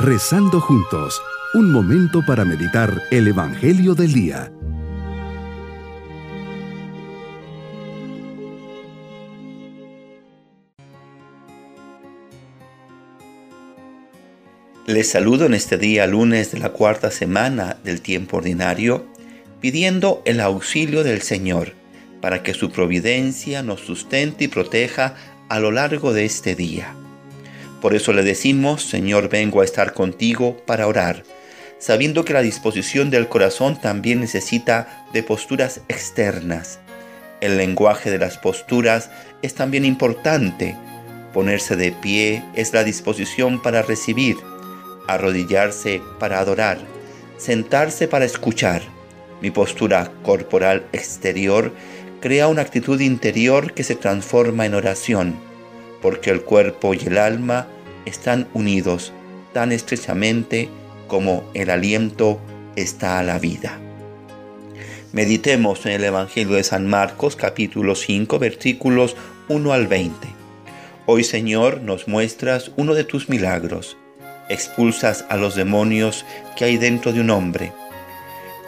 Rezando juntos, un momento para meditar el Evangelio del Día. Les saludo en este día lunes de la cuarta semana del tiempo ordinario, pidiendo el auxilio del Señor para que su providencia nos sustente y proteja a lo largo de este día. Por eso le decimos, Señor, vengo a estar contigo para orar, sabiendo que la disposición del corazón también necesita de posturas externas. El lenguaje de las posturas es también importante. Ponerse de pie es la disposición para recibir, arrodillarse para adorar, sentarse para escuchar. Mi postura corporal exterior crea una actitud interior que se transforma en oración, porque el cuerpo y el alma están unidos tan estrechamente como el aliento está a la vida. Meditemos en el Evangelio de San Marcos capítulo 5 versículos 1 al 20. Hoy Señor nos muestras uno de tus milagros. Expulsas a los demonios que hay dentro de un hombre.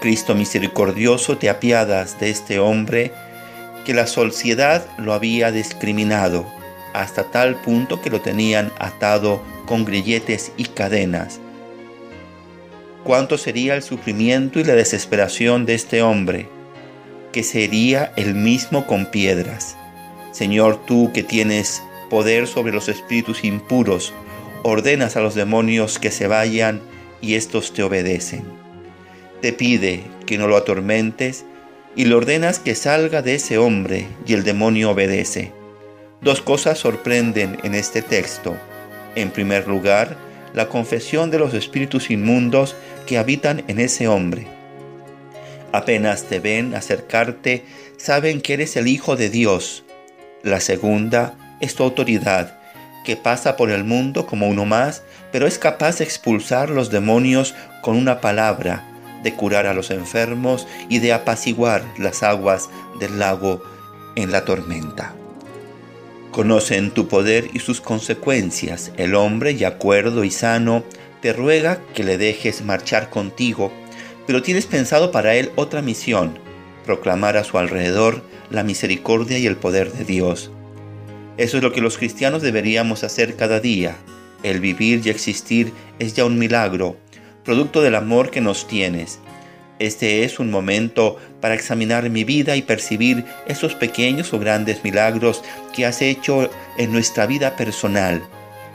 Cristo misericordioso, te apiadas de este hombre que la sociedad lo había discriminado hasta tal punto que lo tenían atado con grilletes y cadenas. ¿Cuánto sería el sufrimiento y la desesperación de este hombre? Que sería el mismo con piedras. Señor, tú que tienes poder sobre los espíritus impuros, ordenas a los demonios que se vayan y estos te obedecen. Te pide que no lo atormentes y le ordenas que salga de ese hombre y el demonio obedece. Dos cosas sorprenden en este texto. En primer lugar, la confesión de los espíritus inmundos que habitan en ese hombre. Apenas te ven acercarte, saben que eres el Hijo de Dios. La segunda es tu autoridad, que pasa por el mundo como uno más, pero es capaz de expulsar los demonios con una palabra, de curar a los enfermos y de apaciguar las aguas del lago en la tormenta. Conocen tu poder y sus consecuencias. El hombre, ya cuerdo y sano, te ruega que le dejes marchar contigo, pero tienes pensado para él otra misión, proclamar a su alrededor la misericordia y el poder de Dios. Eso es lo que los cristianos deberíamos hacer cada día. El vivir y existir es ya un milagro, producto del amor que nos tienes. Este es un momento para examinar mi vida y percibir esos pequeños o grandes milagros que has hecho en nuestra vida personal,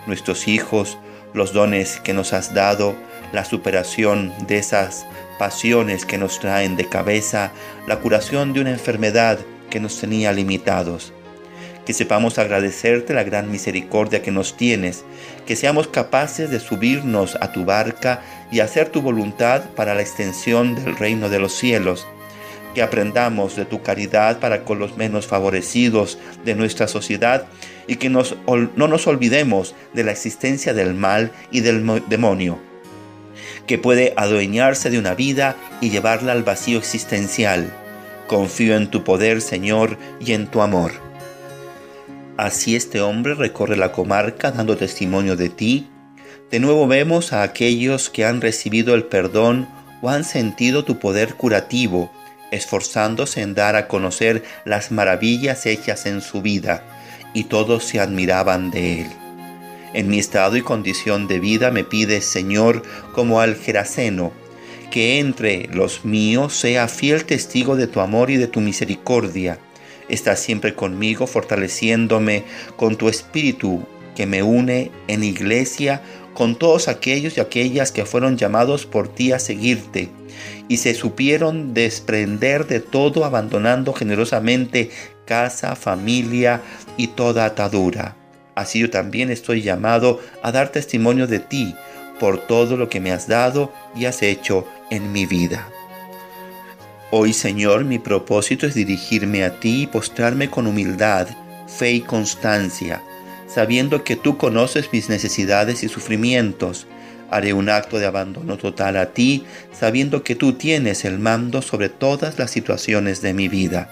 nuestros hijos, los dones que nos has dado, la superación de esas pasiones que nos traen de cabeza, la curación de una enfermedad que nos tenía limitados que sepamos agradecerte la gran misericordia que nos tienes, que seamos capaces de subirnos a tu barca y hacer tu voluntad para la extensión del reino de los cielos, que aprendamos de tu caridad para con los menos favorecidos de nuestra sociedad y que no nos olvidemos de la existencia del mal y del demonio, que puede adueñarse de una vida y llevarla al vacío existencial. Confío en tu poder, Señor, y en tu amor. Así este hombre recorre la comarca dando testimonio de ti. De nuevo vemos a aquellos que han recibido el perdón o han sentido tu poder curativo, esforzándose en dar a conocer las maravillas hechas en su vida, y todos se admiraban de él. En mi estado y condición de vida me pides, Señor, como al Geraseno, que entre los míos sea fiel testigo de tu amor y de tu misericordia Estás siempre conmigo, fortaleciéndome con tu espíritu que me une en iglesia con todos aquellos y aquellas que fueron llamados por ti a seguirte y se supieron desprender de todo abandonando generosamente casa, familia y toda atadura. Así yo también estoy llamado a dar testimonio de ti por todo lo que me has dado y has hecho en mi vida. Hoy, Señor, mi propósito es dirigirme a ti y postrarme con humildad, fe y constancia, sabiendo que tú conoces mis necesidades y sufrimientos. Haré un acto de abandono total a ti, sabiendo que tú tienes el mando sobre todas las situaciones de mi vida.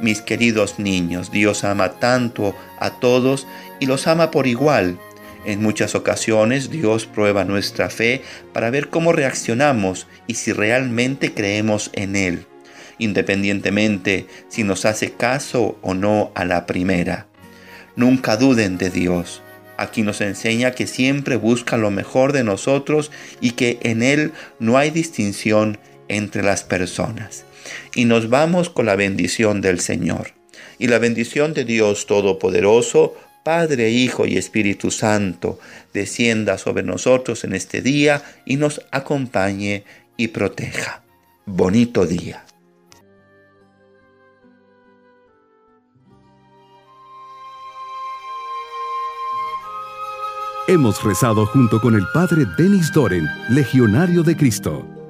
Mis queridos niños, Dios ama tanto a todos y los ama por igual. En muchas ocasiones Dios prueba nuestra fe para ver cómo reaccionamos y si realmente creemos en Él, independientemente si nos hace caso o no a la primera. Nunca duden de Dios. Aquí nos enseña que siempre busca lo mejor de nosotros y que en Él no hay distinción entre las personas. Y nos vamos con la bendición del Señor. Y la bendición de Dios Todopoderoso, Padre, Hijo y Espíritu Santo, descienda sobre nosotros en este día y nos acompañe y proteja. Bonito día. Hemos rezado junto con el Padre Denis Doren, Legionario de Cristo.